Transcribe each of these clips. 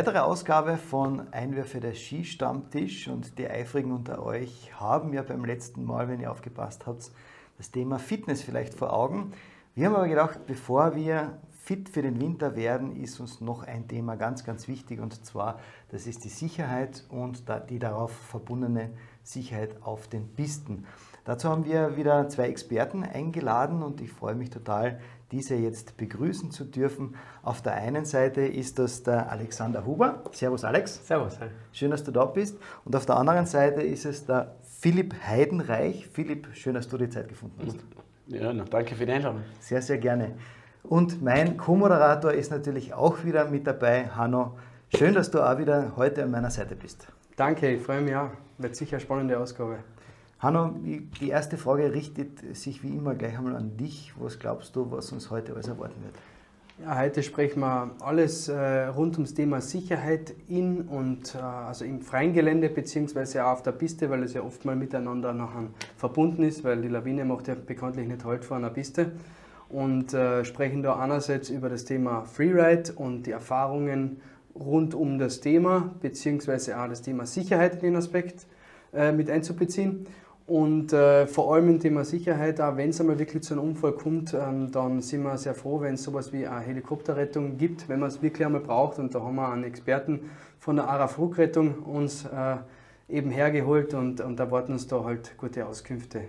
Weitere Ausgabe von Einwürfe der Skistammtisch und die Eifrigen unter euch haben ja beim letzten Mal, wenn ihr aufgepasst habt, das Thema Fitness vielleicht vor Augen. Wir haben aber gedacht, bevor wir fit für den Winter werden, ist uns noch ein Thema ganz, ganz wichtig und zwar, das ist die Sicherheit und die darauf verbundene Sicherheit auf den Pisten. Dazu haben wir wieder zwei Experten eingeladen und ich freue mich total, diese jetzt begrüßen zu dürfen. Auf der einen Seite ist das der Alexander Huber. Servus Alex. Servus. Hi. Schön, dass du da bist. Und auf der anderen Seite ist es der Philipp Heidenreich. Philipp, schön, dass du die Zeit gefunden hast. Ja, danke für die Einladung. Sehr, sehr gerne. Und mein Co-Moderator ist natürlich auch wieder mit dabei, Hanno. Schön, dass du auch wieder heute an meiner Seite bist. Danke, ich freue mich auch. Wird sicher eine spannende Ausgabe. Hanno, die erste Frage richtet sich wie immer gleich einmal an dich. Was glaubst du, was uns heute alles erwarten wird? Ja, heute sprechen wir alles äh, rund ums Thema Sicherheit in und äh, also im freien Gelände beziehungsweise auch auf der Piste, weil es ja oft mal miteinander nachher verbunden ist, weil die Lawine macht ja bekanntlich nicht Halt vor einer Piste. Und äh, sprechen da einerseits über das Thema Freeride und die Erfahrungen rund um das Thema, beziehungsweise auch das Thema Sicherheit in den Aspekt äh, mit einzubeziehen. Und äh, vor allem im Thema Sicherheit, auch wenn es einmal wirklich zu einem Unfall kommt, ähm, dann sind wir sehr froh, wenn es sowas wie eine Helikopterrettung gibt, wenn man es wirklich einmal braucht. Und da haben wir einen Experten von der ARA Flugrettung uns äh, eben hergeholt und, und erwarten uns da halt gute Auskünfte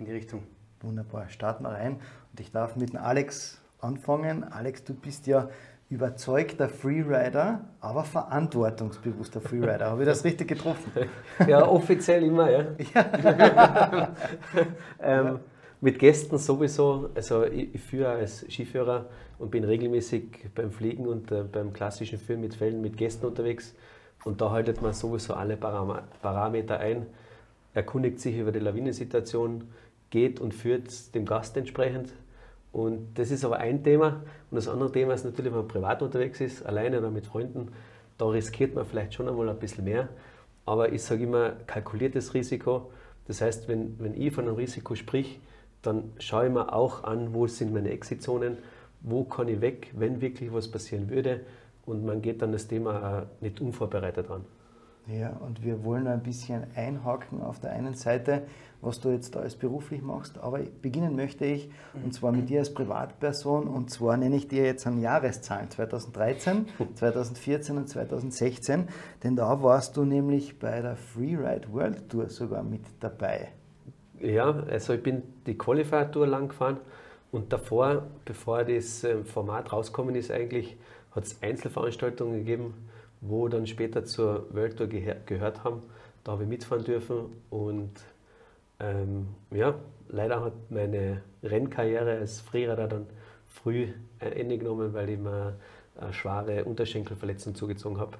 in die Richtung. Wunderbar, starten wir rein. Und ich darf mit dem Alex anfangen. Alex, du bist ja überzeugter Freerider, aber verantwortungsbewusster Freerider. Habe ich das richtig getroffen? Ja, offiziell immer, ja. ja. ähm, mit Gästen sowieso. Also ich, ich führe als Skiführer und bin regelmäßig beim Fliegen und äh, beim klassischen Führen mit Fällen mit Gästen unterwegs. Und da haltet man sowieso alle Parameter ein, erkundigt sich über die Lawinensituation, geht und führt dem Gast entsprechend und das ist aber ein Thema. Und das andere Thema ist natürlich, wenn man privat unterwegs ist, alleine oder mit Freunden, da riskiert man vielleicht schon einmal ein bisschen mehr. Aber ich sage immer, kalkuliertes Risiko. Das heißt, wenn, wenn ich von einem Risiko sprich, dann schaue ich mir auch an, wo sind meine Exitzonen, wo kann ich weg, wenn wirklich was passieren würde. Und man geht dann das Thema nicht unvorbereitet an. Ja, und wir wollen ein bisschen einhaken auf der einen Seite, was du jetzt da als beruflich machst, aber beginnen möchte ich, und zwar mit dir als Privatperson, und zwar nenne ich dir jetzt an Jahreszahlen 2013, 2014 und 2016, denn da warst du nämlich bei der Freeride World Tour sogar mit dabei. Ja, also ich bin die Qualifier Tour lang gefahren und davor, bevor das ähm, Format rausgekommen ist, eigentlich hat es Einzelveranstaltungen gegeben, wo dann später zur World Tour gehör gehört haben. Da habe ich mitfahren dürfen und ähm, ja, leider hat meine Rennkarriere als Freerider dann früh ein Ende genommen, weil ich mir eine schwere Unterschenkelverletzung zugezogen habe.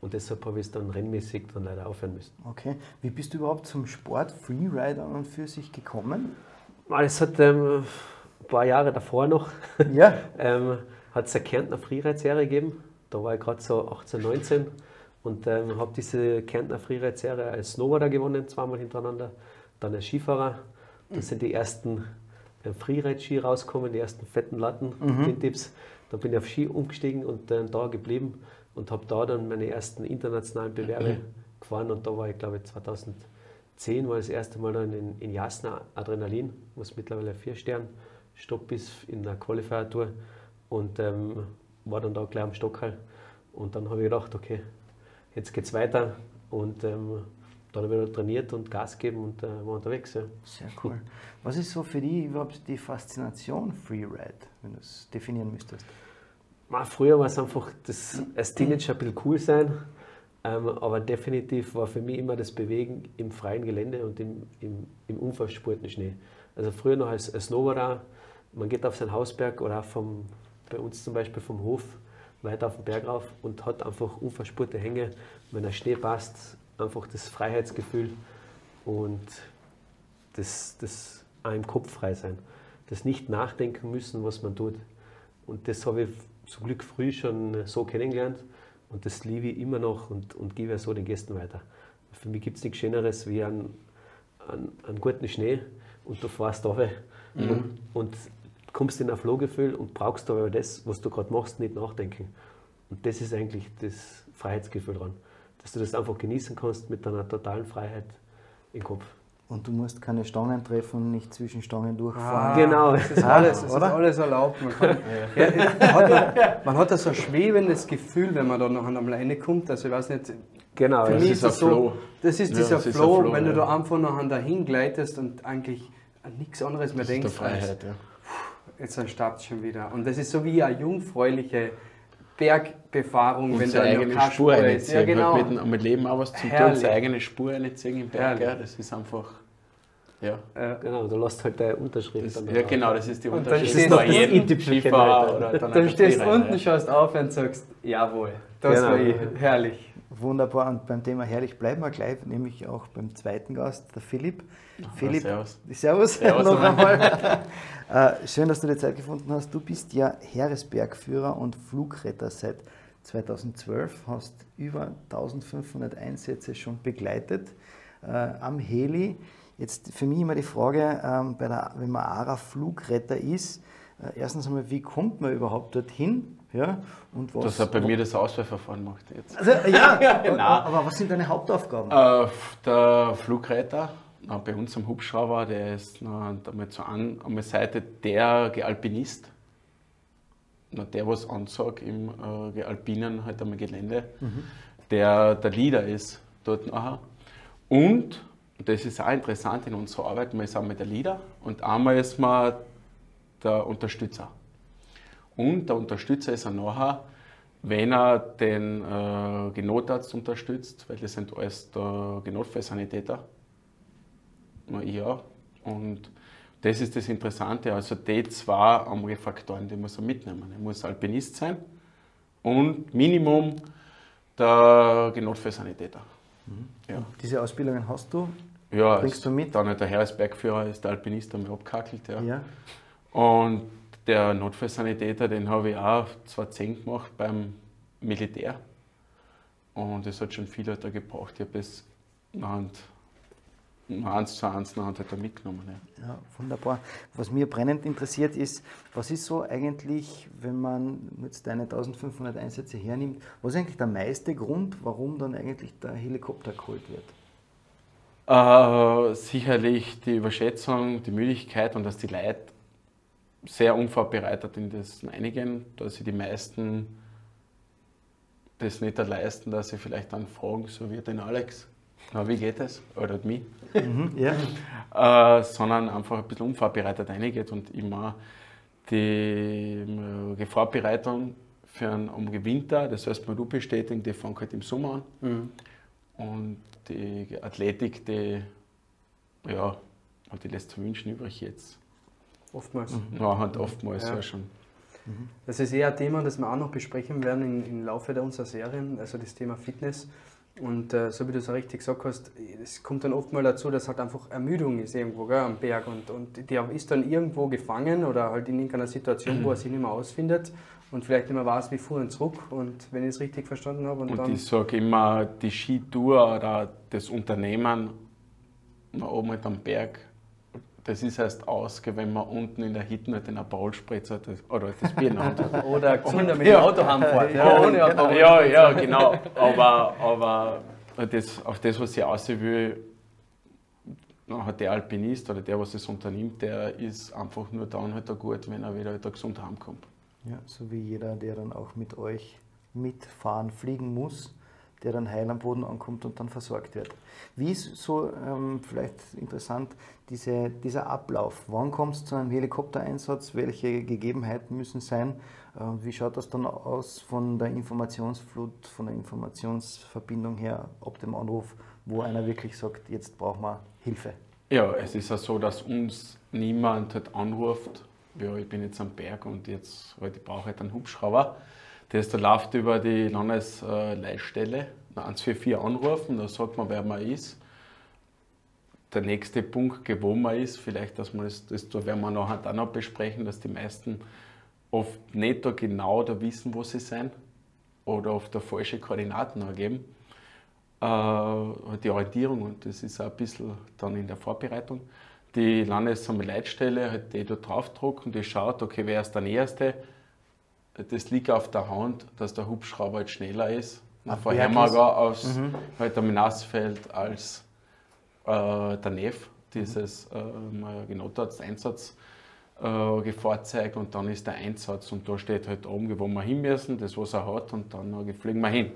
Und deshalb habe ich es dann rennmäßig dann leider aufhören müssen. Okay. Wie bist du überhaupt zum Sport Freerider und für sich gekommen? Es hat ähm, ein paar Jahre davor noch ja. ähm, hat es eine Kärntner Freeride-Serie gegeben da war ich gerade so 18, 19 und ähm, habe diese Kärntner Freeride-Serie als Snowboarder gewonnen, zweimal hintereinander. Dann als Skifahrer. Da sind die ersten äh, Freeride-Ski rausgekommen, die ersten fetten Latten, mhm. Tipps. Da bin ich auf Ski umgestiegen und äh, da geblieben und habe da dann meine ersten internationalen Bewerbe mhm. gefahren. Und da war ich, glaube ich, 2010 war das erste Mal dann in, in Jasna Adrenalin, was mittlerweile vier Sterne Stopp ist in der Qualifier-Tour. Und ähm, war dann da gleich am Stockhall. Und dann habe ich gedacht, okay, jetzt geht es weiter. Und ähm, dann habe ich trainiert und Gas gegeben und äh, war unterwegs. Ja. Sehr cool. Was ist so für dich überhaupt die Faszination Freeride, wenn du es definieren müsstest? Na, früher war es einfach das als Teenager ein bisschen cool sein. Ähm, aber definitiv war für mich immer das Bewegen im freien Gelände und im, im, im unverspurten Schnee. Also früher noch als, als Snowboarder, man geht auf seinen Hausberg oder vom, bei uns zum Beispiel vom Hof weiter auf den Berg rauf und hat einfach unverspurte Hänge. Wenn der Schnee passt, einfach das Freiheitsgefühl und das, das auch im Kopf frei sein. Das nicht nachdenken müssen, was man tut. Und das habe ich zum Glück früh schon so kennengelernt und das liebe ich immer noch und, und gebe so den Gästen weiter. Für mich gibt es nichts Schöneres wie einen, einen, einen guten Schnee und du fährst da mhm. und, und kommst in ein Flowgefühl und brauchst aber das, was du gerade machst, nicht nachdenken. Und das ist eigentlich das Freiheitsgefühl dran, dass du das einfach genießen kannst mit deiner totalen Freiheit im Kopf. Und du musst keine Stangen treffen nicht zwischen Stangen durchfahren. Ah, genau. Es ist alles, es ist alles erlaubt. Man, kann, ja. Ja, man, hat ja, man hat ja so ein schwebendes Gefühl, wenn man da noch einmal reinkommt. Also ich weiß nicht, genau, für mich ist das so, Flow. das ist dieser das Flow, Flow, wenn du da einfach noch dahin gleitest und eigentlich an nichts anderes mehr das denkst. Ist der Freiheit, ja. Jetzt startet es schon wieder. Und das ist so wie eine jungfräuliche Bergbefahrung, und wenn da eigene Spur ist. Ja, genau. Mit, mit Leben auch was zum Herrlich. tun, seine eigene Spur einziehen im Berg. Ja, das ist einfach ja. ja. Genau, du lässt halt deine Unterschrift. Das, ja, genau, das ist die Unterschrift. Und dann stehst du Skifahrer oder dann, dann stehst du unten, schaust auf und sagst, jawohl, das genau. war ich. Herrlich. Wunderbar. Und beim Thema herrlich bleiben wir gleich, nämlich auch beim zweiten Gast, der Philipp. Ach, Philipp, servus. Servus, servus noch einmal. Äh, schön, dass du dir Zeit gefunden hast. Du bist ja Heeresbergführer und Flugretter seit 2012, hast über 1500 Einsätze schon begleitet äh, am Heli. Jetzt für mich immer die Frage, bei der, wenn man ARA Flugretter ist, äh, erstens einmal, wie kommt man überhaupt dorthin? Ja, und was, das hat bei mir das Auswahlverfahren gemacht jetzt. Also, ja, genau. aber was sind deine Hauptaufgaben? Äh, der Flugretter, bei uns am Hubschrauber, der ist na, damit so an, der Seite der Alpinist. Na, der, was ansagt im äh, Alpinen, halt am Gelände, mhm. der der Leader ist dort nachher. Und und das ist auch interessant in unserer Arbeit. Man ist einmal der Leader und einmal ist man der Unterstützer. Und der Unterstützer ist er nachher, wenn er den äh, Genotarzt unterstützt, weil das sind alles der Genotfallsanitäter. Ja. Und das ist das Interessante. Also die zwei andere Faktoren, die muss er mitnehmen. Er muss Alpinist sein und Minimum der Genotfallsanitäter. Mhm. Ja. Diese Ausbildungen hast du ja, bringst du mit? Dann der Heeresbergführer ist der Alpinist einmal abgehackelt. Ja. ja. Und der Notfallsanitäter, den habe ich auch 2010 gemacht beim Militär. Und es hat schon viel da gebraucht. Ich habe es eins zu eins nachher halt da mitgenommen. Ja. ja, wunderbar. Was mir brennend interessiert ist, was ist so eigentlich, wenn man jetzt deine 1500 Einsätze hernimmt, was ist eigentlich der meiste Grund, warum dann eigentlich der Helikopter geholt wird? Äh, sicherlich die Überschätzung, die Müdigkeit und dass die Leute sehr unvorbereitet in das einigen, dass sie die meisten das nicht leisten, dass sie vielleicht dann fragen, so wie den Alex, na, wie geht es? Oder mich. Mhm, ja. äh, sondern einfach ein bisschen unvorbereitet reingeht und immer die äh, Vorbereitung für einen Winter, das heißt, man du bestätigen, die fangen halt im Sommer an. Mhm. Und die Athletik, die, ja, die lässt zu wünschen übrig jetzt. Oftmals. Mhm. Ja, halt oftmals ja, ja schon. Mhm. Das ist eher ein Thema, das wir auch noch besprechen werden im, im Laufe der unserer Serien, also das Thema Fitness. Und äh, so wie du es richtig gesagt hast, es kommt dann oft mal dazu, dass halt einfach Ermüdung ist irgendwo gell, am Berg und, und der ist dann irgendwo gefangen oder halt in irgendeiner Situation, wo er sich nicht mehr ausfindet und vielleicht nicht mehr weiß, wie fuhren zurück und wenn ich es richtig verstanden habe. Und, und ich sage immer, die Skitour oder das Unternehmen da oben halt am Berg, das ist erst aus, wenn man unten in der Hütte den Aperol-Spritzer oder das Bier hat. oder gesunder mit dem Auto heimfährt. Ja, ohne Aperol. ja, ja, genau. Aber, aber das, auf das, was ich aussehen will, hat der Alpinist oder der, was es unternimmt, der ist einfach nur dann halt gut, wenn er wieder, wieder gesund heimkommt. Ja, so wie jeder, der dann auch mit euch mitfahren, fliegen muss, der dann heil am Boden ankommt und dann versorgt wird. Wie ist so ähm, vielleicht interessant diese, dieser Ablauf? Wann kommt es zu einem Helikoptereinsatz? Welche Gegebenheiten müssen sein? Ähm, wie schaut das dann aus von der Informationsflut, von der Informationsverbindung her, ab dem Anruf, wo einer wirklich sagt, jetzt brauchen wir Hilfe? Ja, es ist ja so, dass uns niemand halt anruft ja, ich bin jetzt am Berg und jetzt halt, ich brauche halt einen Hubschrauber. Ist, der läuft über die Landesleitstelle, 144 anrufen, da sagt man, wer man ist. Der nächste Punkt, wo man ist, vielleicht, dass man das, das werden wir nachher dann noch besprechen, dass die meisten oft nicht da genau da wissen, wo sie sind oder oft da falsche Koordinaten angeben. Äh, die Orientierung und das ist auch ein bisschen dann in der Vorbereitung die Landesleitstelle, halt, die da draufdrucken, die schaut, okay, wer ist der Näherste, das liegt auf der Hand, dass der Hubschrauber halt schneller ist. Ach, vorher mal aus mhm. halt am Nassfeld als äh, der Neff dieses äh, genau dort Einsatz äh, gezeigt und dann ist der Einsatz und da steht halt oben, wo wir hin müssen, das was er hat und dann äh, fliegen wir hin.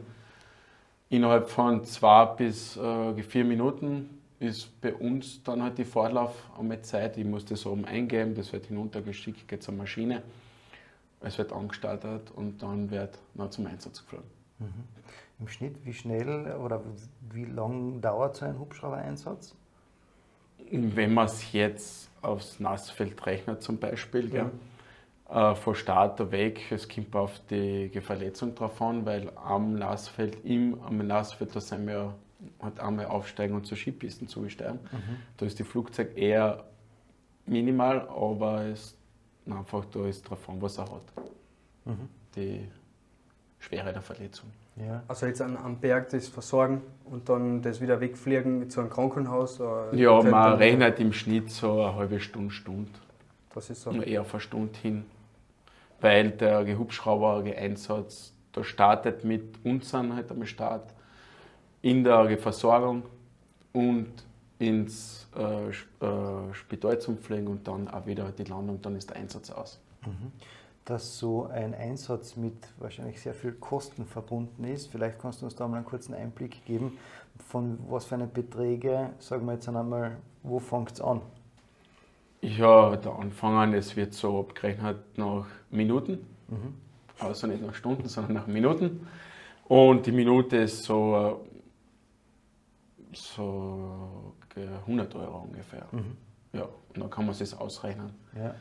Innerhalb von zwei bis äh, vier Minuten ist bei uns dann halt die Vorlauf einmal Zeit. Ich muss das oben eingeben, das wird hinuntergeschickt, geht zur Maschine, es wird angestartet und dann wird noch zum Einsatz geflogen. Mhm. Im Schnitt, wie schnell oder wie lang dauert so ein Hubschrauber-Einsatz? Wenn man es jetzt aufs Nassfeld rechnet zum Beispiel, ja. Gell, äh, von Start weg, es kommt auf die Verletzung drauf an, weil am Nassfeld, im, am Nassfeld, da sind wir halt einmal aufsteigen und zur Skipisten zugesteigen. Mhm. Da ist die Flugzeug eher minimal, aber es einfach da ist drauf an, was er hat. Mhm. Die Schwere der Verletzung. Ja. Also jetzt an, am Berg das versorgen und dann das wieder wegfliegen zu einem Krankenhaus? Ja, man rechnet im Schnitt so eine halbe Stunde, Stunde. Das ist so. Eher auf eine Stunde hin. Weil der Hubschrauber-Einsatz, da startet mit uns halt am Start in der Versorgung und ins äh, äh, Spital zum Pflegen und dann auch wieder die Landung, dann ist der Einsatz aus. Mhm dass so ein Einsatz mit wahrscheinlich sehr viel Kosten verbunden ist. Vielleicht kannst du uns da mal einen kurzen Einblick geben, von was für eine Beträge, sagen wir jetzt einmal, wo fängt es an? Ja, der Anfang an, es wird so abgerechnet nach Minuten, mhm. also nicht nach Stunden, sondern nach Minuten. Und die Minute ist so, so 100 Euro ungefähr. Mhm. Ja, und dann kann man es ausrechnen. Ja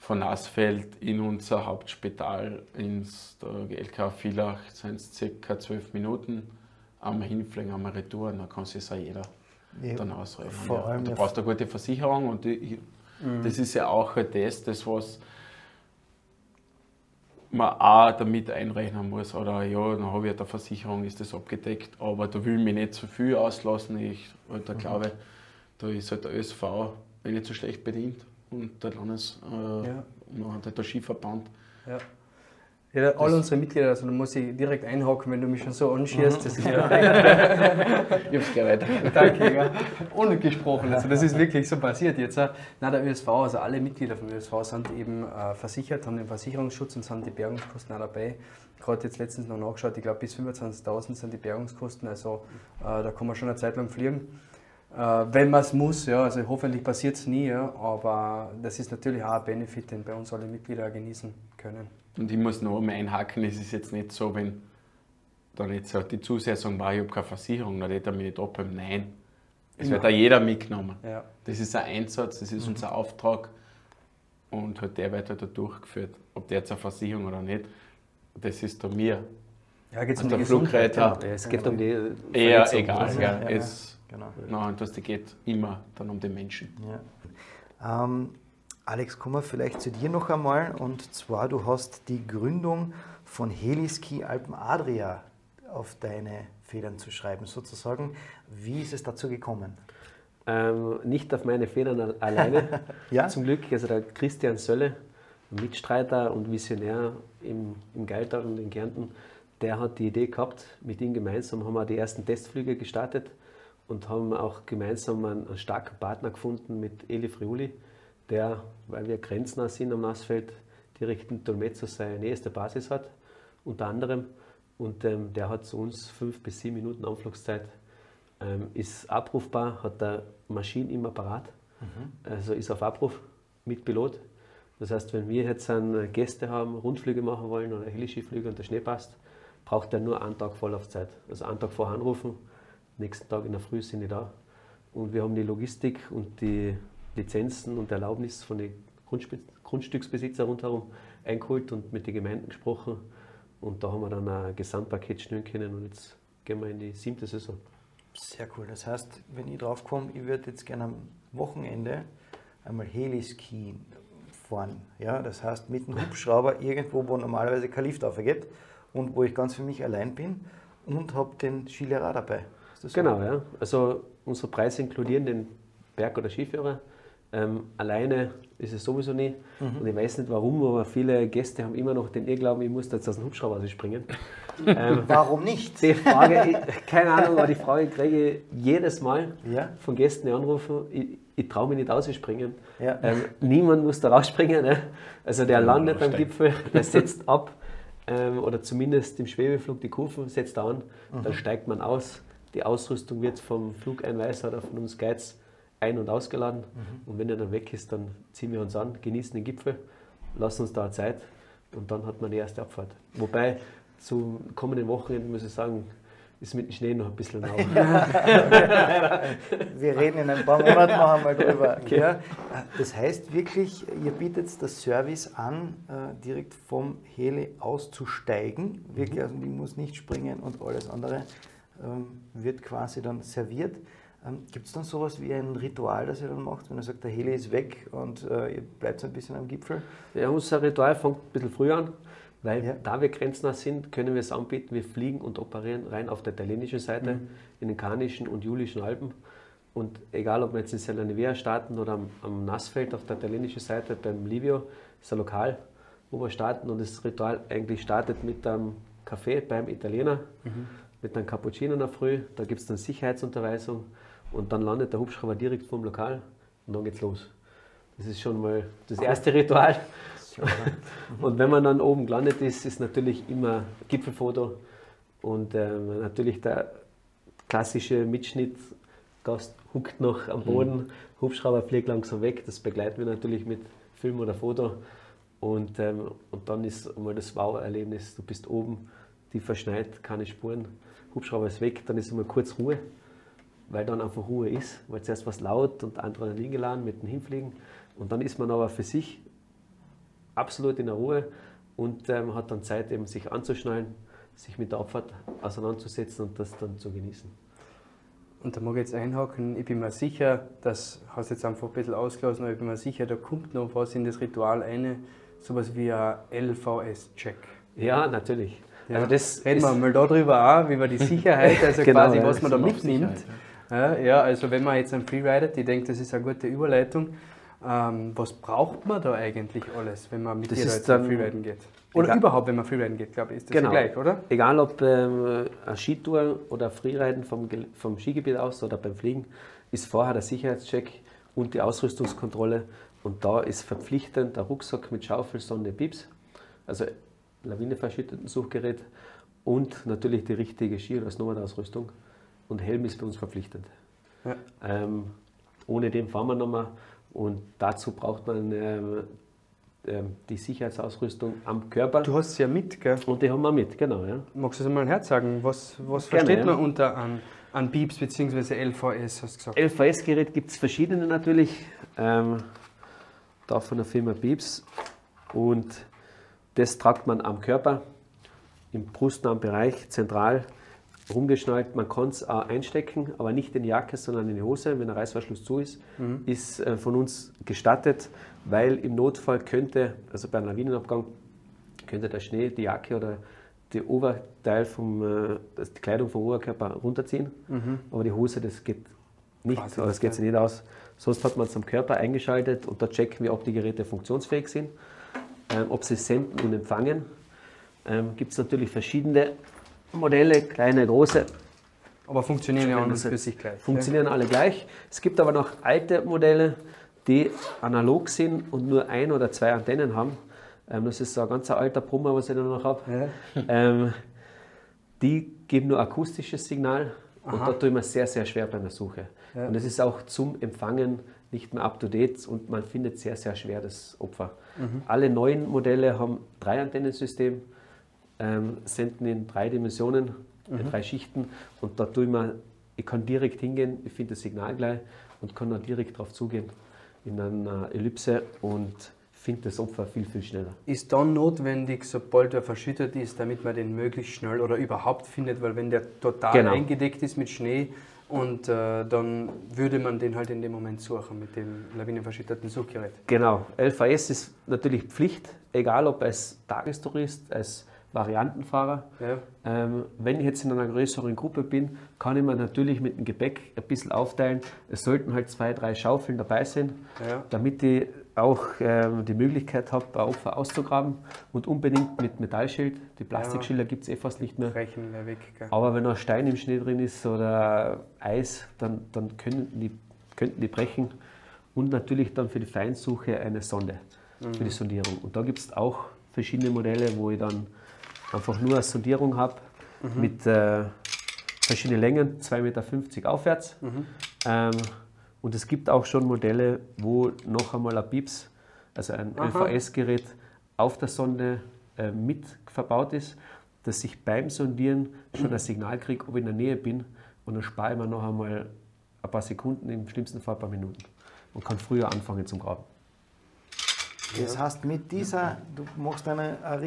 von Asfeld in unser Hauptspital ins GLK Villach sind es circa zwölf Minuten. Einmal hinfliegen, einmal retour, dann kann sich auch jeder ja, dann ausrechnen. Vor allem ja. Du brauchst eine gute Versicherung und die, mhm. das ist ja auch das, das was man auch damit einrechnen muss. Oder ja, dann habe ich eine Versicherung, ist das abgedeckt, aber da will ich mich nicht zu so viel auslassen. Ich da mhm. Da ist halt der ÖSV nicht so schlecht bedient und der Landes, äh, ja. hat der Skiverband. Ja. Ja, all unsere Mitglieder, also da muss ich direkt einhaken, wenn du mich schon so anschießt. Mhm. Das ist ja ich hab's gehört. Danke, ja. Ohne gesprochen. Also das ist wirklich so passiert jetzt. Na, der ÖSV, also alle Mitglieder vom ÖSV sind eben äh, versichert, haben den Versicherungsschutz und sind die Bergungskosten auch dabei. Gerade jetzt letztens noch nachgeschaut, ich glaube bis 25.000 sind die Bergungskosten, also äh, da kann man schon eine Zeit lang fliegen. Äh, wenn man es muss, ja, also hoffentlich passiert es nie, ja, aber das ist natürlich auch ein Benefit, den bei uns alle Mitglieder genießen können. Und ich muss noch einmal einhaken, es ist jetzt nicht so, wenn dann jetzt halt die Zuseher sagen, ich habe keine Versicherung, dann redet er mich nicht ab beim Nein. Es wird auch jeder mitgenommen. Ja. Das ist ein Einsatz, das ist mhm. unser Auftrag und halt der wird halt da durchgeführt. Ob der jetzt eine Versicherung oder nicht, das ist da mir. Ja, geht's also um der Flugreiter. Ja, es geht um die Eher egal, ja. ja. Es, Genau. Nein, das geht immer dann um den Menschen. Ja. Ähm, Alex, kommen wir vielleicht zu dir noch einmal. Und zwar, du hast die Gründung von Heliski Alpen Adria auf deine Federn zu schreiben, sozusagen. Wie ist es dazu gekommen? Ähm, nicht auf meine Federn alleine, ja? zum Glück. Also der Christian Sölle, Mitstreiter und Visionär im, im Geiltal und in Kärnten, der hat die Idee gehabt, mit ihm gemeinsam haben wir die ersten Testflüge gestartet und haben auch gemeinsam einen, einen starken Partner gefunden mit Eli Friuli, der, weil wir grenznah sind am Nassfeld, direkt in Tolmezzo seine nächste Basis hat, unter anderem. Und ähm, der hat zu uns fünf bis sieben Minuten Anflugszeit, ähm, ist abrufbar, hat der Maschine immer parat, mhm. also ist auf Abruf mit Pilot. Das heißt, wenn wir jetzt einen Gäste haben, Rundflüge machen wollen oder Heliskiflüge und der Schnee passt, braucht er nur einen Tag Vorlaufzeit. Also einen Tag vorher anrufen, nächsten Tag in der Früh sind die da. Und wir haben die Logistik und die Lizenzen und Erlaubnis von den Grundstücksbesitzern rundherum eingeholt und mit den Gemeinden gesprochen. Und da haben wir dann ein Gesamtpaket schnüren können und jetzt gehen wir in die siebte Saison. Sehr cool. Das heißt, wenn ich drauf komme, ich würde jetzt gerne am Wochenende einmal Heliski fahren. Ja, das heißt, mit einem Hubschrauber irgendwo, wo normalerweise kein Lift aufgeht und wo ich ganz für mich allein bin und habe den Skilehrer dabei genau, ja. Also unsere Preise inkludieren den Berg- oder Skiführer. Ähm, alleine ist es sowieso nie. Mhm. Und ich weiß nicht warum, aber viele Gäste haben immer noch den Irrglauben, ich muss jetzt aus dem Hubschrauber springen. ähm, warum nicht? Die Frage, ich, keine Ahnung, aber die Frage kriege ich jedes Mal ja. von Gästen, die anrufen. Ich, ich traue mich nicht auszuspringen. Ja. Ähm, niemand muss da rausspringen. Ne? Also der landet am Gipfel, der setzt ab ähm, oder zumindest im Schwebeflug die Kufen setzt an, mhm. dann steigt man aus. Die Ausrüstung wird vom Flugeinweiser oder von uns Guides ein- und ausgeladen. Mhm. Und wenn er dann weg ist, dann ziehen wir uns an, genießen den Gipfel, lassen uns da Zeit und dann hat man die erste Abfahrt. Wobei zum kommenden Wochenende muss ich sagen, ist mit dem Schnee noch ein bisschen lau. Wir reden in ein paar Monaten noch einmal drüber. Okay. Ja, das heißt wirklich, ihr bietet das Service an, äh, direkt vom Heli auszusteigen. Wirklich, mhm. also ich muss nicht springen und alles andere wird quasi dann serviert. Ähm, Gibt es dann sowas wie ein Ritual, das ihr dann macht, wenn ihr sagt, der Heli ist weg und äh, ihr bleibt ein bisschen am Gipfel? Ja, unser Ritual fängt ein bisschen früher an, weil ja. da wir grenznah sind, können wir es anbieten. Wir fliegen und operieren rein auf der italienischen Seite, mhm. in den Karnischen und Julischen Alpen. Und egal, ob wir jetzt in Selanivea starten oder am, am, Nassfeld auf der italienischen Seite beim Livio, ist ein Lokal, wo wir starten. Und das Ritual eigentlich startet mit einem Kaffee beim Italiener, mhm. Mit einem Cappuccino in der Früh. Da gibt es dann Sicherheitsunterweisung und dann landet der Hubschrauber direkt vorm Lokal und dann geht's los. Das ist schon mal das erste Ritual. und wenn man dann oben gelandet ist, ist natürlich immer Gipfelfoto und ähm, natürlich der klassische Mitschnitt. Gast huckt noch am Boden, mhm. Hubschrauber fliegt langsam weg. Das begleiten wir natürlich mit Film oder Foto. Und, ähm, und dann ist einmal das Wow-Erlebnis. Du bist oben, die verschneit, keine Spuren, Hubschrauber ist weg, dann ist immer kurz Ruhe weil dann einfach Ruhe ist, weil zuerst was laut und Adrenalin geladen mit dem Hinfliegen und dann ist man aber für sich absolut in der Ruhe und ähm, hat dann Zeit, eben sich anzuschnallen, sich mit der Abfahrt auseinanderzusetzen und das dann zu genießen. Und da mag ich jetzt einhaken, ich bin mir sicher, das hast du jetzt einfach ein bisschen ausgelassen, aber ich bin mir sicher, da kommt noch was in das Ritual eine, sowas wie ein LVS-Check. Ja, natürlich. Ja, also das reden wir mal darüber auch, wie man die Sicherheit, also genau, quasi, was man da mitnimmt. Ja, ja, also wenn man jetzt einen Freerider, ich denke, das ist eine gute Überleitung. Ähm, was braucht man da eigentlich alles, wenn man mit dir jetzt Freeriden geht? Oder egal, überhaupt, wenn man Freeriden geht, glaube ich, ist das genau. gleich, oder? Egal ob ähm, eine Skitour oder Freeriden vom, vom Skigebiet aus oder beim Fliegen, ist vorher der Sicherheitscheck und die Ausrüstungskontrolle. Und da ist verpflichtend der Rucksack mit Schaufel, Sonne, Pips, also lawineverschütteten Suchgerät und natürlich die richtige Ski- oder Snowboard-Ausrüstung und Helm ist bei uns verpflichtend. Ja. Ähm, ohne den fahren wir nochmal und dazu braucht man ähm, ähm, die Sicherheitsausrüstung am Körper. Du hast sie ja mit, gell? Und die haben wir mit, genau. Ja. Magst du das mal ein Herz sagen? Was, was Gerne, versteht man ja. unter an, an Beeps bzw. LVS, hast du gesagt? LVS-Gerät gibt es verschiedene natürlich. Ähm, da von der Firma Beeps. Und das tragt man am Körper, im brustnahen Bereich, zentral rumgeschnallt. Man kann es auch einstecken, aber nicht in die Jacke, sondern in die Hose, wenn der Reißverschluss zu ist. Mhm. Ist äh, von uns gestattet, weil im Notfall könnte, also bei einem Lawinenabgang, könnte der Schnee die Jacke oder die Oberteil vom, äh, die Kleidung vom Oberkörper runterziehen. Mhm. Aber die Hose, das geht nicht, Quasi das geht sich nicht aus. Sonst hat man es am Körper eingeschaltet und da checken wir, ob die Geräte funktionsfähig sind, ob sie senden und empfangen. Ähm, Gibt es natürlich verschiedene Modelle, kleine, große. Aber funktionieren ja auch für sich gleich. Funktionieren ja? alle gleich. Es gibt aber noch alte Modelle, die analog sind und nur ein oder zwei Antennen haben. Ähm, das ist so ein ganz alter Brummer, was ich da noch habe. Ja. Ähm, die geben nur akustisches Signal Aha. und da tue ich mir sehr, sehr schwer bei der Suche. Ja. Und das ist auch zum Empfangen nicht mehr up to date und man findet sehr, sehr schwer das Opfer. Mhm. Alle neuen Modelle haben drei Antennensystem ähm, senden in drei Dimensionen, äh, mhm. drei Schichten und da tue ich mir, ich kann direkt hingehen, ich finde das Signal gleich und kann dann direkt darauf zugehen in einer Ellipse und finde das Opfer viel, viel schneller. Ist dann notwendig, sobald er verschüttet ist, damit man den möglichst schnell oder überhaupt findet, weil wenn der total genau. eingedeckt ist mit Schnee, und äh, dann würde man den halt in dem Moment suchen mit dem lawinenverschütteten Suchgerät. Genau. LVS ist natürlich Pflicht, egal ob als Tagestourist, als Variantenfahrer. Ja. Ähm, wenn ich jetzt in einer größeren Gruppe bin, kann ich mir natürlich mit dem Gepäck ein bisschen aufteilen. Es sollten halt zwei, drei Schaufeln dabei sein, ja. damit ich auch ähm, die Möglichkeit habe, ein Opfer auszugraben und unbedingt mit Metallschild. Die Plastikschilder ja. gibt es eh fast nicht mehr. Brechen weg, Aber wenn ein Stein im Schnee drin ist oder Eis, dann, dann können die, könnten die brechen. Und natürlich dann für die Feinsuche eine Sonde mhm. für die Sondierung. Und da gibt es auch verschiedene Modelle, wo ich dann einfach nur eine Sondierung habe mhm. mit äh, verschiedenen Längen, 2,50 Meter aufwärts. Mhm. Ähm, und es gibt auch schon Modelle, wo noch einmal ein BIPS, also ein LVS-Gerät, auf der Sonde äh, mit verbaut ist, dass ich beim Sondieren schon ein Signal kriege, ob ich in der Nähe bin. Und dann spare ich mir noch einmal ein paar Sekunden, im schlimmsten Fall ein paar Minuten. Und kann früher anfangen zum Graben. Das heißt, mit dieser, du machst eine, ein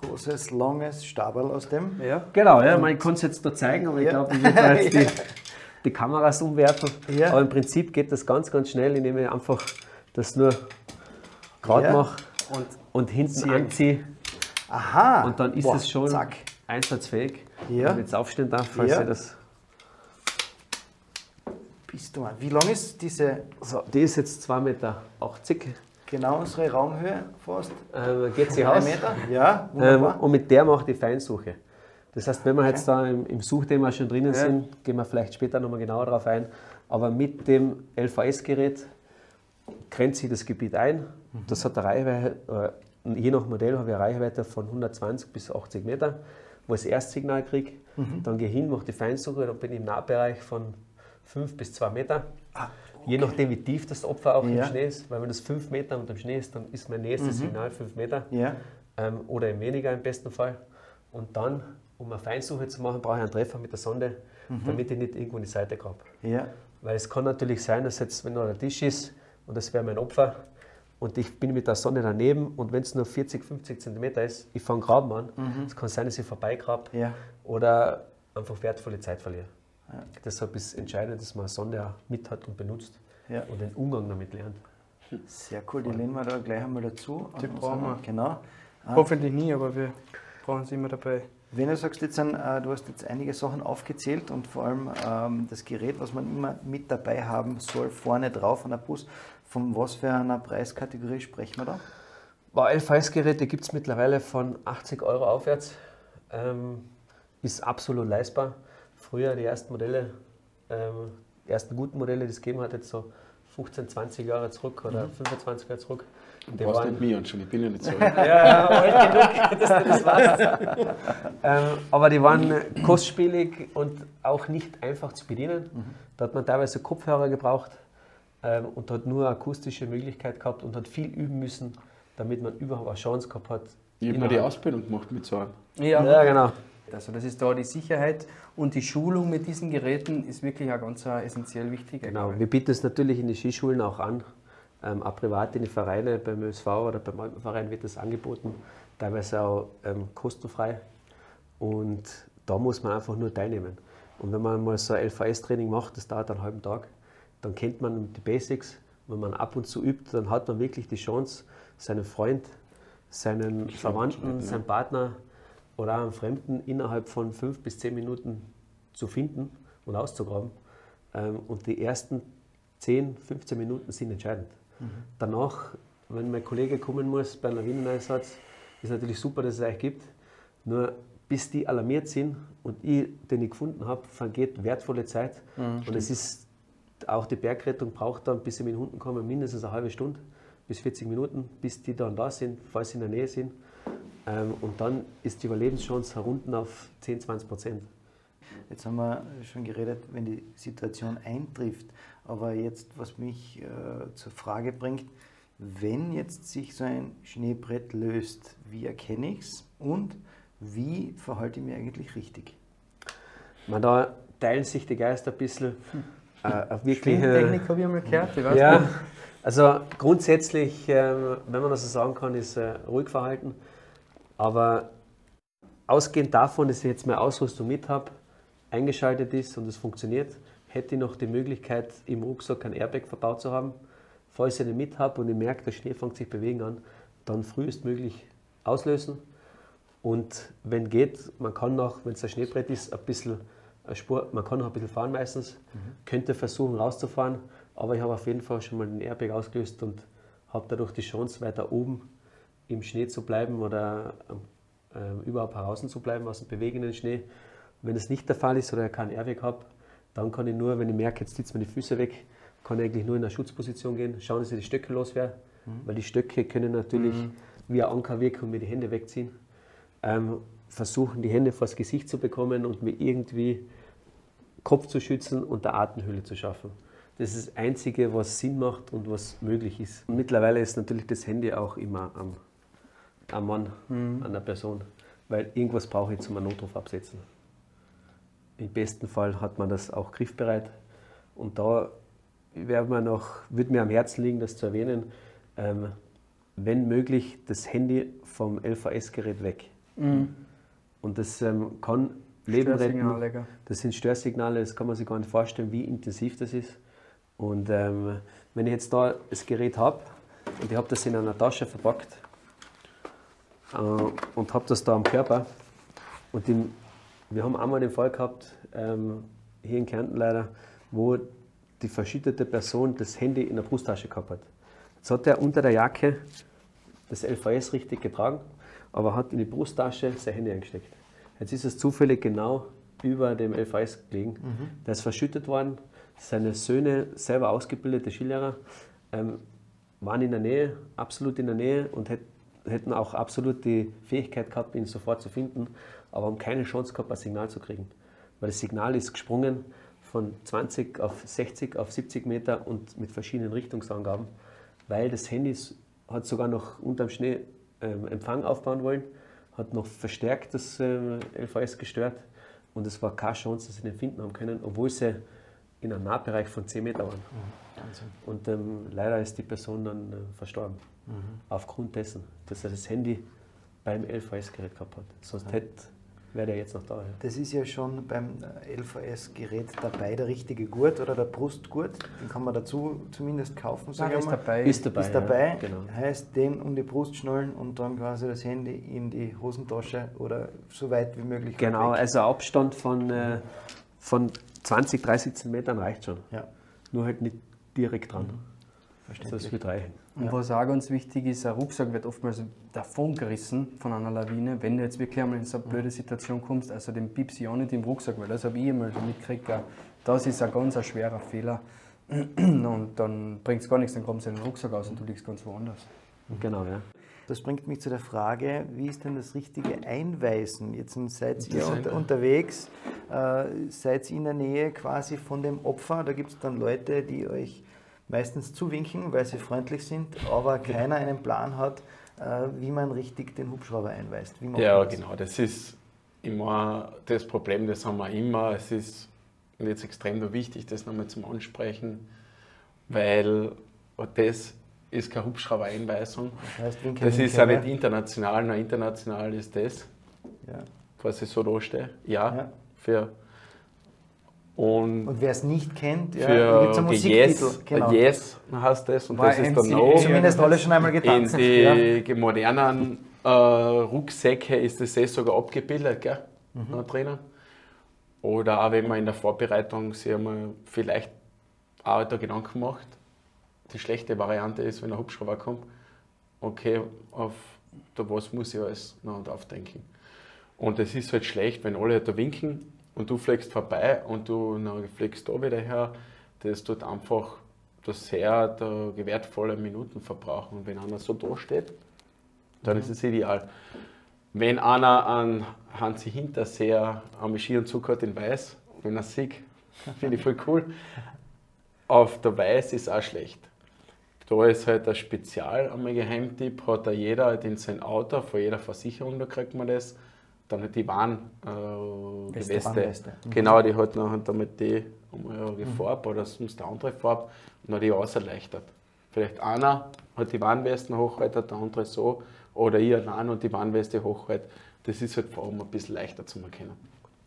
riesengroßes, langes Stabel aus dem. Ja. Genau, ja, man kann es jetzt da zeigen, aber ich glaube, ich werde jetzt die, die Kameras umwerfen. Ja. Aber im Prinzip geht das ganz, ganz schnell, indem ich einfach das nur gerade ja. mache und, und hinten Ziehen. anziehe. Aha. Und dann ist Boah, es schon zack. einsatzfähig. Ja. Wenn ich jetzt aufstehen darf, falls ja. ich das. Bist du mal. Wie lang ist diese? So, die ist jetzt 2,80 Meter. Genau unsere Raumhöhe fast. Ähm, geht sie aus. Meter? Ja, ähm, und mit der mache ich die Feinsuche. Das heißt, wenn wir okay. jetzt da im, im, Suchthema schon drinnen ja. sind, gehen wir vielleicht später nochmal genauer darauf ein. Aber mit dem LVS-Gerät grenzt sich das Gebiet ein. Mhm. Das hat eine Reichweite, äh, je nach Modell habe ich eine Reichweite von 120 bis 80 Meter, wo ich das Erstsignal kriege. Mhm. Dann gehe ich hin, mache die Feinsuche, dann bin ich im Nahbereich von 5 bis 2 Meter. Ah, Je nachdem, wie tief das Opfer auch ja. im Schnee ist, weil wenn das 5 Meter unter dem Schnee ist, dann ist mein nächstes mhm. Signal 5 Meter ja. ähm, oder weniger im besten Fall. Und dann, um eine Feinsuche zu machen, brauche ich einen Treffer mit der Sonde, mhm. damit ich nicht irgendwo in die Seite grabe. Ja. Weil es kann natürlich sein, dass jetzt, wenn noch der Tisch ist und das wäre mein Opfer und ich bin mit der Sonne daneben und wenn es nur 40, 50 cm ist, ich fange Graben an, mhm. es kann sein, dass ich vorbeigrabe ja. oder einfach wertvolle Zeit verliere. Ja. Deshalb ist entscheidend, dass man eine Sonde auch mit hat und benutzt ja. und den Umgang damit lernt. Sehr cool, die lehnen wir da gleich einmal dazu. Die brauchen wir. Genau. Ah. Hoffentlich nie, aber wir brauchen sie immer dabei. Wenn du sagst, jetzt sind, äh, du hast jetzt einige Sachen aufgezählt und vor allem ähm, das Gerät, was man immer mit dabei haben soll, vorne drauf an der Bus, von was für einer Preiskategorie sprechen wir da? Boah, LVS-Geräte gibt es mittlerweile von 80 Euro aufwärts. Ähm, ist absolut leistbar früher die ersten Modelle, ähm, die ersten guten Modelle, die es gegeben hat, jetzt so 15, 20 Jahre zurück oder mhm. 25 Jahre zurück. Du brauchst waren, nicht mich anschauen, ich bin ja nicht so. ja, ja, alt genug, dass du das weißt. ähm, aber die waren kostspielig und auch nicht einfach zu bedienen. Mhm. Da hat man teilweise Kopfhörer gebraucht ähm, und hat nur akustische Möglichkeit gehabt und hat viel üben müssen, damit man überhaupt eine Chance gehabt hat. Ich habe mal die Ausbildung gemacht mit so einem. Ja, ja genau. Also das ist da die Sicherheit und die Schulung mit diesen Geräten ist wirklich auch ganz essentiell wichtig. Genau, wir bieten es natürlich in den Skischulen auch an. Ähm, auch privat in die Vereine, beim ÖSV oder beim Alpenverein wird das angeboten, teilweise auch ähm, kostenfrei. Und da muss man einfach nur teilnehmen. Und wenn man mal so ein LVS-Training macht, das dauert einen halben Tag, dann kennt man die Basics. Wenn man ab und zu übt, dann hat man wirklich die Chance, seinen Freund, seinen Verwandten, seinen Partner oder auch einen Fremden innerhalb von fünf bis zehn Minuten zu finden und auszugraben. Ähm, und die ersten 10, 15 Minuten sind entscheidend. Mhm. Danach, wenn mein Kollege kommen muss bei einem Lawineneinsatz, ist natürlich super, dass es euch gibt. Nur bis die alarmiert sind und ich den ich gefunden habe, vergeht wertvolle Zeit. Mhm, und es ist auch die Bergrettung braucht dann, bis sie mit den Hunden kommen, mindestens eine halbe Stunde bis 40 Minuten, bis die dann da sind, falls sie in der Nähe sind. Ähm, und dann ist die Überlebenschance herunter auf 10, 20 Prozent. Jetzt haben wir schon geredet, wenn die Situation eintrifft. Aber jetzt, was mich äh, zur Frage bringt, wenn jetzt sich so ein Schneebrett löst, wie erkenne ich es und wie verhalte ich mich eigentlich richtig? Man, da teilen sich die Geister ein bisschen. Äh, wirklich, Technik habe ich einmal gehört. Ich ja, also grundsätzlich, äh, wenn man das so sagen kann, ist äh, ruhig verhalten. Aber ausgehend davon, dass ich jetzt meine Ausrüstung mit habe, eingeschaltet ist und es funktioniert, hätte ich noch die Möglichkeit, im Rucksack ein Airbag verbaut zu haben. Falls ich den mit habe und ich merke, der Schnee fängt sich bewegen an, dann frühestmöglich auslösen Und wenn geht, man kann noch, wenn es ein Schneebrett ist, ein bisschen Spur, man kann noch ein bisschen fahren meistens, mhm. könnte versuchen rauszufahren, aber ich habe auf jeden Fall schon mal den Airbag ausgelöst und habe dadurch die Chance, weiter oben im Schnee zu bleiben oder äh, überhaupt heraus zu bleiben aus dem bewegenden Schnee. Wenn es nicht der Fall ist oder ich keinen Airbag habe, dann kann ich nur, wenn ich merke, jetzt zieht mir die Füße weg, kann ich eigentlich nur in eine Schutzposition gehen, schauen, dass ich die Stöcke loswerde, mhm. weil die Stöcke können natürlich mhm. wie ein Anker wirken und mir die Hände wegziehen. Ähm, versuchen, die Hände vors Gesicht zu bekommen und mir irgendwie Kopf zu schützen und der Atemhöhle zu schaffen. Das ist das Einzige, was Sinn macht und was möglich ist. Und mittlerweile ist natürlich das Handy auch immer am, am Mann, mhm. an der Person, weil irgendwas brauche ich zum Notruf absetzen. Im besten Fall hat man das auch griffbereit. Und da wäre noch, würde mir am Herzen liegen, das zu erwähnen, ähm, wenn möglich das Handy vom LVS-Gerät weg. Mhm. Und das ähm, kann Leben retten. Das sind Störsignale, das kann man sich gar nicht vorstellen, wie intensiv das ist. Und ähm, wenn ich jetzt da das Gerät habe und ich habe das in einer Tasche verpackt äh, und habe das da am Körper und den, wir haben einmal den Fall gehabt, ähm, hier in Kärnten leider, wo die verschüttete Person das Handy in der Brusttasche gehabt hat. Jetzt hat er unter der Jacke das LVS richtig getragen, aber hat in die Brusttasche sein Handy eingesteckt. Jetzt ist es zufällig genau über dem LVS gelegen. Mhm. Der ist verschüttet worden. Seine Söhne, selber ausgebildete Skilehrer, ähm, waren in der Nähe, absolut in der Nähe und hätten auch absolut die Fähigkeit gehabt, ihn sofort zu finden, aber haben keine Chance gehabt, ein Signal zu kriegen. Weil das Signal ist gesprungen von 20 auf 60 auf 70 Meter und mit verschiedenen Richtungsangaben, weil das Handy hat sogar noch unterm Schnee ähm, Empfang aufbauen wollen hat noch verstärkt das äh, LVS gestört und es war keine Chance, dass sie den finden haben können, obwohl sie in einem Nahbereich von 10 Meter waren. Mhm. Und ähm, leider ist die Person dann äh, verstorben. Mhm. Aufgrund dessen, dass er das Handy beim LVS-Gerät gehabt hat. Sonst ja. hätte wäre der jetzt noch da. Ja. Das ist ja schon beim LVS-Gerät dabei, der richtige Gurt oder der Brustgurt. Den kann man dazu zumindest kaufen. Sag ist, dabei. ist dabei. Ist dabei. Ja, genau. Heißt, den um die Brust schnallen und dann quasi das Handy in die Hosentasche oder so weit wie möglich. Genau, weg. also Abstand von, äh, von 20, 30 Zentimetern reicht schon. Ja. Nur halt nicht direkt dran. Mhm. Verständlich. Das wird reichen. Und ja. was auch ganz wichtig ist, ein Rucksack wird oftmals davon gerissen von einer Lawine. Wenn du jetzt wirklich einmal in so eine blöde Situation kommst, also den piepst ich auch nicht im Rucksack, weil das habe ich einmal so mitgekriegt. Das ist ein ganz ein schwerer Fehler. Und dann bringt es gar nichts, dann kommst du in den Rucksack aus und du liegst ganz woanders. Genau, ja. Das bringt mich zu der Frage, wie ist denn das richtige Einweisen? Jetzt seid ihr unter, unterwegs, äh, seid ihr in der Nähe quasi von dem Opfer. Da gibt es dann Leute, die euch meistens zuwinken, weil sie freundlich sind, aber keiner einen Plan hat, äh, wie man richtig den Hubschrauber einweist. ja, das? genau. Das ist immer das Problem, das haben wir immer. Es ist jetzt extrem wichtig, das nochmal zum Ansprechen, weil das ist keine Hubschrauber-Einweisung. Das, heißt, das ist ja nicht international, nur international ist das, ja. was ich so da stehe. Ja, ja, für und, und wer es nicht kennt, ja, für gibt es Yes, genau. yes heißt das und War das ist der No. Zumindest alle schon einmal getanzt. In die ja. modernen äh, Rucksäcke ist das eh sogar abgebildet, gell? Mhm. Da drinnen. Oder auch wenn man in der Vorbereitung sich einmal vielleicht auch da Gedanken macht, die schlechte Variante ist, wenn ein Hubschrauber kommt, okay, auf da was muss ich alles noch aufdenken. Und es ist halt schlecht, wenn alle da winken und du fliegst vorbei und du fliegst da wieder her, das tut einfach das sehr der wertvolle Minuten verbrauchen. Und wenn einer so da steht, dann mhm. ist es ideal. Wenn einer an Hansi Hinterseher am Skianzug hat in Weiß, wenn er sieht, finde ich voll cool. Auf der Weiß ist auch schlecht. Da ist halt ein Spezial, einmal Geheimtipp, hat da jeder halt in sein Auto, vor jeder Versicherung, da kriegt man das dann hat die Warngeweste. Äh, Warnweste. Mhm. Genau, die hat noch damit die um die mhm. Farbe oder sonst eine andere Farbe und hat die aus erleichtert. Vielleicht einer hat die Warnwesten hochhaltet, der andere so, oder ich allein und die Warnweste hochhält. Das ist halt vor allem ein bisschen leichter zu erkennen.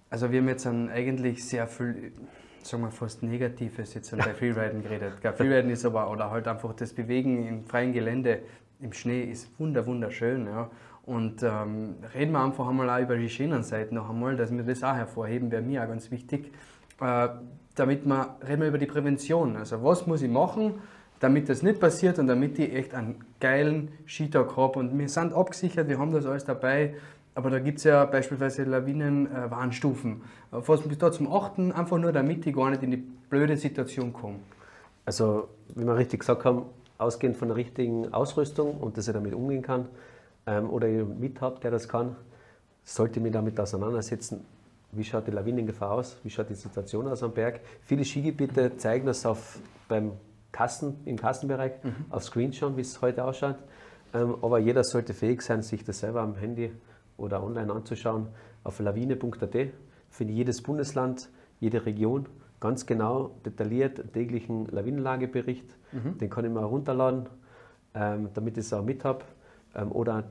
Also wir haben jetzt eigentlich sehr viel, sagen wir fast Negatives jetzt bei Freeriden geredet. Freeriden ist aber, oder halt einfach das Bewegen im freien Gelände im Schnee ist wunder, wunderschön. Ja. Und ähm, reden wir einfach einmal auch über die schönen Seiten noch einmal, dass wir das auch hervorheben, wäre mir auch ganz wichtig. Äh, damit wir, reden wir über die Prävention. Also was muss ich machen, damit das nicht passiert und damit ich echt einen geilen Skitag habe. Und wir sind abgesichert, wir haben das alles dabei. Aber da gibt es ja beispielsweise Lawinenwarnstufen. Äh, Auf was ich da zum Achten? Einfach nur, damit ich gar nicht in die blöde Situation komme. Also, wie wir richtig gesagt haben, ausgehend von der richtigen Ausrüstung und dass ich damit umgehen kann ähm, oder ich mit habe, der das kann, sollte mich damit auseinandersetzen, wie schaut die Lawinengefahr aus, wie schaut die Situation aus am Berg. Viele Skigebiete zeigen das auf, beim Kassen, im Kassenbereich mhm. auf Screen schon, wie es heute ausschaut. Ähm, aber jeder sollte fähig sein, sich das selber am Handy oder online anzuschauen. Auf lawine.at findet jedes Bundesland, jede Region ganz genau detailliert täglichen Lawinenlagebericht. Mhm. Den kann ich mir herunterladen, ähm, damit ich es auch mit habe. Ähm, oder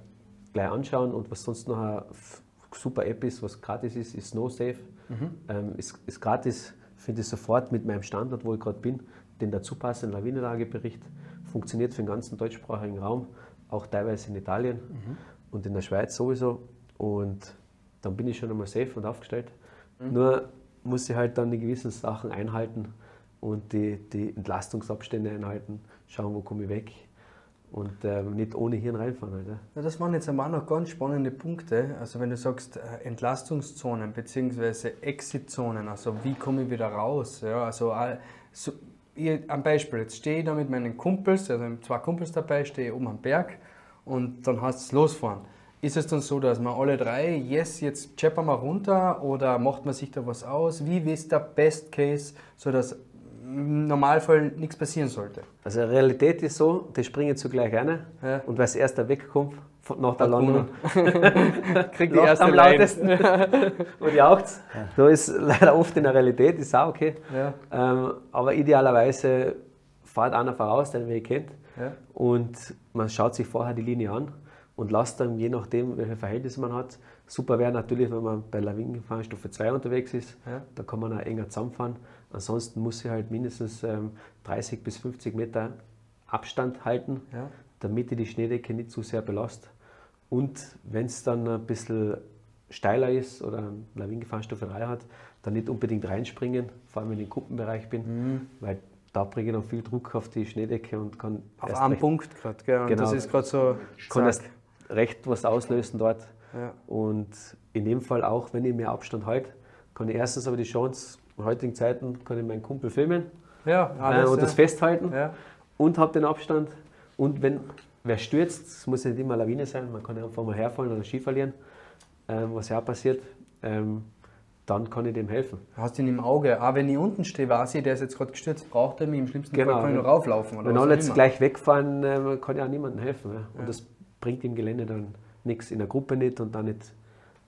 gleich anschauen. Und was sonst noch eine super App ist, was gratis ist, ist SnowSafe. Mhm. Ähm, ist, ist gratis, finde ich sofort mit meinem Standort, wo ich gerade bin, den dazu passenden Lawinenlagebericht. Funktioniert für den ganzen deutschsprachigen Raum, auch teilweise in Italien mhm. und in der Schweiz sowieso. Und dann bin ich schon einmal safe und aufgestellt. Mhm. Nur muss ich halt dann die gewissen Sachen einhalten und die, die Entlastungsabstände einhalten, schauen, wo komme ich weg und ähm, nicht ohne Hirn reinfahren. Halt, ja. das waren jetzt einmal noch ganz spannende Punkte. Also wenn du sagst äh, Entlastungszonen bzw. Exitzonen, also wie komme ich wieder raus? Ja, also so, ich, am Beispiel, jetzt stehe ich da mit meinen Kumpels, also zwei Kumpels dabei, stehe oben am Berg und dann heißt es losfahren. Ist es dann so, dass man alle drei, yes, jetzt cheppen wir runter oder macht man sich da was aus? Wie ist der Best Case, sodass im Normalfall nichts passieren sollte? Also die Realität ist so, die springen zugleich rein ja. und wer als erster wegkommt nach der Landung, kriegt die erste am lautesten und jaucht. Ja. Da ist leider oft in der Realität, ist auch okay. Ja. Ähm, aber idealerweise fährt einer voraus, den Weg kennt und man schaut sich vorher die Linie an und lasst dann, je nachdem, welche Verhältnisse man hat, super wäre natürlich, wenn man bei Lawinengefahren Stufe 2 unterwegs ist, da kann man auch enger zusammenfahren. Ansonsten muss ich halt mindestens ähm, 30 bis 50 Meter Abstand halten, ja. damit ich die Schneedecke nicht zu sehr belastet. Und wenn es dann ein bisschen steiler ist oder Lawinengefahrenstufe 3 hat, dann nicht unbedingt reinspringen, vor allem wenn ich im Gruppenbereich bin, mhm. weil da bringe ich dann viel Druck auf die Schneedecke und kann. Auf einen Punkt gerade, gell? Und genau, das ist gerade so. Kann erst recht was auslösen dort. Ja. Und in dem Fall auch, wenn ich mehr Abstand halte, kann ich erstens aber die Chance, in heutigen Zeiten kann ich meinen Kumpel filmen ja, alles, äh, und das festhalten und habe den Abstand. Und wenn wer stürzt, es muss nicht immer Lawine sein, man kann einfach mal herfallen oder Ski verlieren, ähm, was ja auch passiert. Ähm, dann kann ich dem helfen. Hast du ihn im Auge? Auch wenn ich unten stehe, weiß ich, der ist jetzt gerade gestürzt, braucht er mich im schlimmsten genau, Fall kann ich noch rauflaufen. Oder wenn alle jetzt gleich wegfahren, ähm, kann ich auch niemandem helfen. Ja. Und ja. das bringt im Gelände dann nichts, in der Gruppe nicht und dann nicht,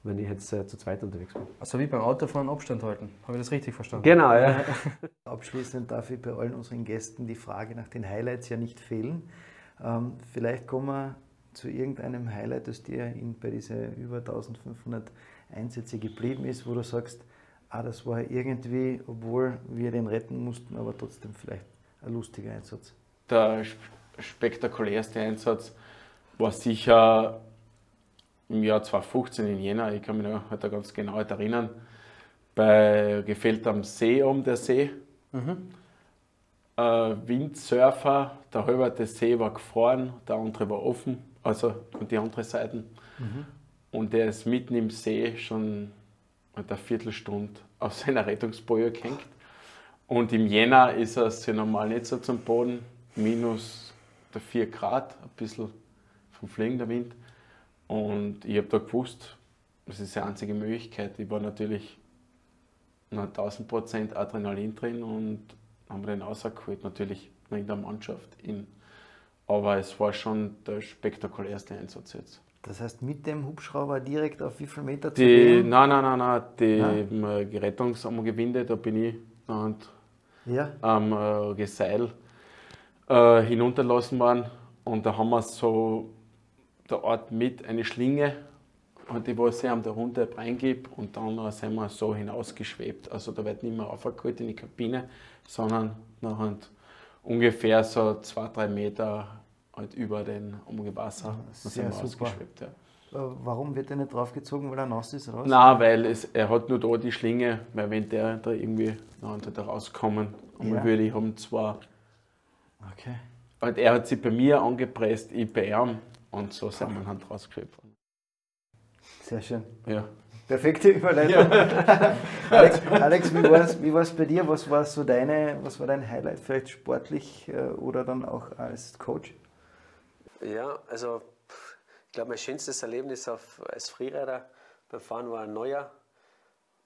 wenn ich jetzt äh, zu zweit unterwegs bin. Also wie beim Autofahren Abstand halten. Habe ich das richtig verstanden? Genau, ja. Abschließend darf ich bei allen unseren Gästen die Frage nach den Highlights ja nicht fehlen. Ähm, vielleicht kommen wir zu irgendeinem Highlight, das dir in, bei diesen über 1500 Einsätze geblieben ist, wo du sagst, ah, das war irgendwie, obwohl wir den retten mussten, aber trotzdem vielleicht ein lustiger Einsatz. Der spektakulärste Einsatz war sicher im Jahr 2015 in Jena, ich kann mich noch heute ganz genau erinnern, bei Gefällt am See um der See. Mhm. Äh, Windsurfer, der halbe des See war gefroren, der andere war offen, also und die andere Seite. Mhm. Und der ist mitten im See schon eine Viertelstunde auf seiner Rettungsboje gehängt. Und im Jänner ist er sehr normal nicht so zum Boden, minus 4 Grad, ein bisschen vom fliegender Wind. Und ich habe da gewusst, das ist die einzige Möglichkeit. Ich war natürlich noch 1000 Prozent Adrenalin drin und haben den rausgeholt, natürlich noch in der Mannschaft. In. Aber es war schon der spektakulärste Einsatz jetzt. Das heißt, mit dem Hubschrauber direkt auf wie viele Meter zu die, gehen? Nein, nein, nein, nein. Die nein. Am Gewinde, da bin ich und ja. am äh, Geseil äh, hinunterlassen worden. Und da haben wir so der Ort mit eine Schlinge, und die was ich am der reingebe und dann sind wir so hinausgeschwebt. Also da wird nicht mehr aufgeholt in die Kabine, sondern nachher ungefähr so zwei, drei Meter halt über den Umgewasser. Sehr super. Ja. warum wird er nicht draufgezogen, weil er nass ist? Raus? Nein, weil es, er hat nur da die Schlinge, weil wenn der da irgendwie dann da rauskommen ja. würde, ich haben zwar. Okay. Und er hat sich bei mir angepresst, ich bei ihm und so sind wir dann rausgeschöpft. Sehr schön. Ja. Perfekte Überleitung. Ja. Alex, Alex, wie war es bei dir? Was war so deine, was war dein Highlight, vielleicht sportlich äh, oder dann auch als Coach? Ja, also ich glaube, mein schönstes Erlebnis auf, als Freerider beim Fahren war ein Neujahr.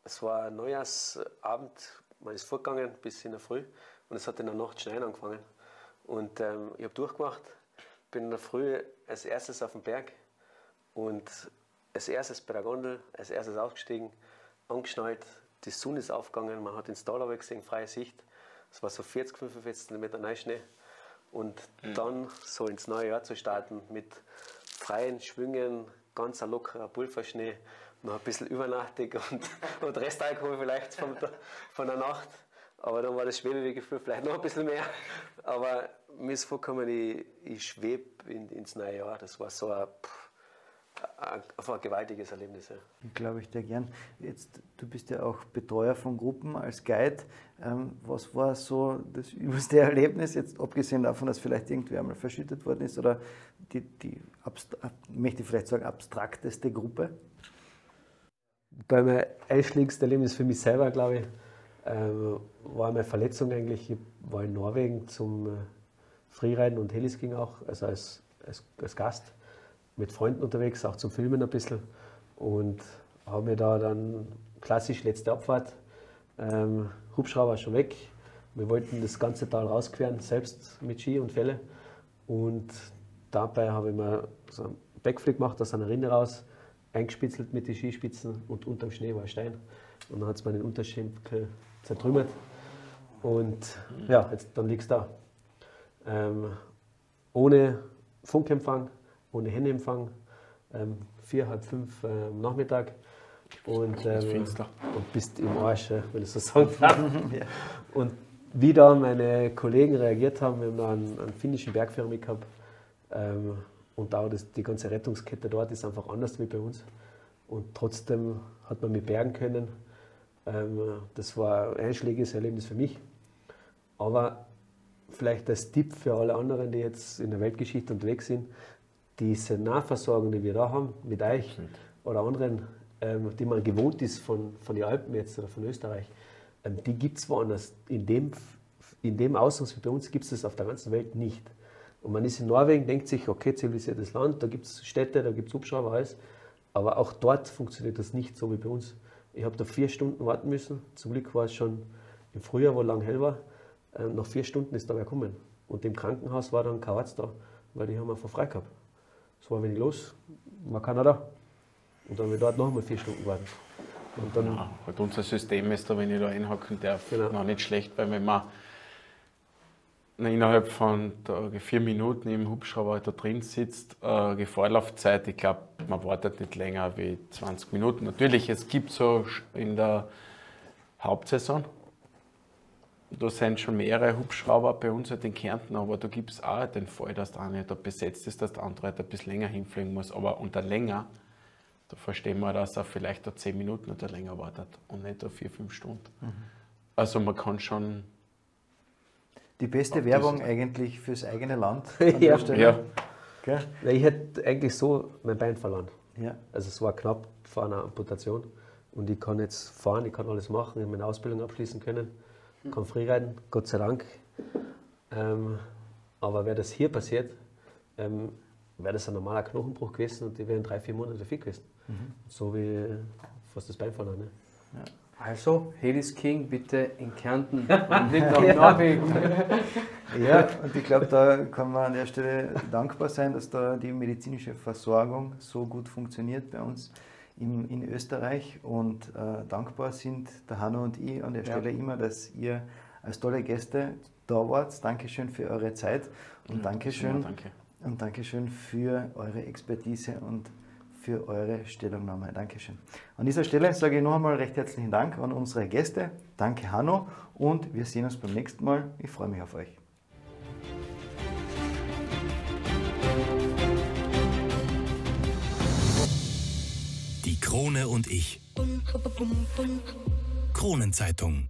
Es war ein Neujahrsabend, man ist vorgegangen bis in der Früh und es hat in der Nacht schneien angefangen. Und ähm, ich habe durchgemacht, bin in der Früh als erstes auf den Berg und als erstes bei der Gondel, als erstes ausgestiegen, angeschnallt, die Sonne ist aufgegangen, man hat ins Tal gesehen, freie Sicht. Es war so 40, 45 cm Neuschnee. Und mhm. dann so ins neue Jahr zu starten mit freien Schwüngen, ganz ein lockerer Pulverschnee, noch ein bisschen übernachtig und, und Restalkohol vielleicht von der, von der Nacht. Aber dann war das Schwebewegefühl vielleicht noch ein bisschen mehr. Aber mir ist vorgekommen, ich, ich schwebe in, ins neue Jahr. Das war so ein, einfach ein gewaltiges Erlebnis. Ja. Glaube ich dir gern. Jetzt, du bist ja auch Betreuer von Gruppen als Guide. Ähm, was war so das übelste Erlebnis, jetzt abgesehen davon, dass vielleicht irgendwer einmal verschüttet worden ist oder die, die möchte ich vielleicht sagen, abstrakteste Gruppe? Bei meinem einschlägigsten Erlebnis für mich selber, glaube ich, ähm, war meine Verletzung eigentlich. Ich war in Norwegen zum äh, Freeriden und Helisking auch, also als, als, als Gast mit Freunden unterwegs, auch zum Filmen ein bisschen. Und habe mir da dann klassisch letzte Abfahrt, ähm, Hubschrauber schon weg. Wir wollten das ganze Tal rausqueren, selbst mit Ski und Felle. Und dabei habe ich mir so einen Backflip gemacht aus einer Rinne raus, eingespitzelt mit den Skispitzen und unterm Schnee war ein Stein. Und dann hat es meinen Unterschenkel zertrümmert. Und ja, jetzt, dann liegst du da. Ähm, ohne Funkempfang, ohne Handyempfang, ähm, vier, halb fünf äh, am Nachmittag. Und, ähm, und bist im Arsch, wenn ich so sagen darf. ja. Und wie da meine Kollegen reagiert haben, wir haben da einen, einen finnischen Bergführer mitgehabt. Ähm, und auch das, die ganze Rettungskette dort ist einfach anders wie bei uns. Und trotzdem hat man mich bergen können. Ähm, das war ein einschlägiges Erlebnis für mich. Aber vielleicht als Tipp für alle anderen, die jetzt in der Weltgeschichte unterwegs sind, diese Nahversorgung, die wir da haben, mit euch oder anderen, ähm, die man gewohnt ist von, von den Alpen jetzt oder von Österreich, ähm, die gibt es woanders. In dem, in dem Ausmaß wie bei uns gibt es das auf der ganzen Welt nicht. Und man ist in Norwegen, denkt sich, okay, zivilisiertes Land, da gibt es Städte, da gibt es Hubschrauber, alles. Aber auch dort funktioniert das nicht so wie bei uns. Ich habe da vier Stunden warten müssen. Zum Glück war es schon im Frühjahr, wo lang hell war. Ähm, nach vier Stunden ist da wer gekommen. Und im Krankenhaus war dann kein Arzt da, weil die haben einfach frei gehabt. Es war wenig los, war keiner da. Und dann haben wir dort noch mal vier Stunden gewartet. Und dann ja, halt unser System ist da, wenn ich da einhaken darf, genau. noch nicht schlecht, weil wenn man innerhalb von vier Minuten im Hubschrauber da drin sitzt, äh, Vorlaufzeit, ich glaube, man wartet nicht länger wie 20 Minuten. Natürlich, es gibt so in der Hauptsaison, da sind schon mehrere Hubschrauber bei uns halt in Kärnten, aber da gibt es auch den Fall, dass der eine da besetzt ist, dass der andere halt ein bisschen länger hinfliegen muss. Aber unter länger, da verstehen wir, dass er vielleicht da zehn Minuten oder länger wartet und nicht da vier, fünf Stunden. Mhm. Also man kann schon. Die beste Werbung eigentlich fürs eigene Land. ja. ja. Okay. Ich hätte eigentlich so mein Bein verloren. Ja. Also es war knapp vor einer Amputation. Und ich kann jetzt fahren, ich kann alles machen, ich habe meine Ausbildung abschließen können kann Freeriden, Gott sei Dank. Ähm, aber wäre das hier passiert, ähm, wäre das ein normaler Knochenbruch gewesen und die wären drei, vier Monate fit gewesen. Mhm. So wie fast das Bein verloren. Ne? Ja. Also, Helis King bitte in Kärnten und nicht nach Norwegen. ja, und ich glaube, da kann man an der Stelle dankbar sein, dass da die medizinische Versorgung so gut funktioniert bei uns in, in Österreich und äh, dankbar sind der Hanno und ich an der Stelle ja. immer, dass ihr als tolle Gäste da wart. Dankeschön für eure Zeit und ja, Dankeschön, danke. und Dankeschön für eure Expertise und für eure Stellungnahme. Dankeschön. An dieser Stelle sage ich noch einmal recht herzlichen Dank an unsere Gäste. Danke Hanno und wir sehen uns beim nächsten Mal. Ich freue mich auf euch. Krone und ich. Kronenzeitung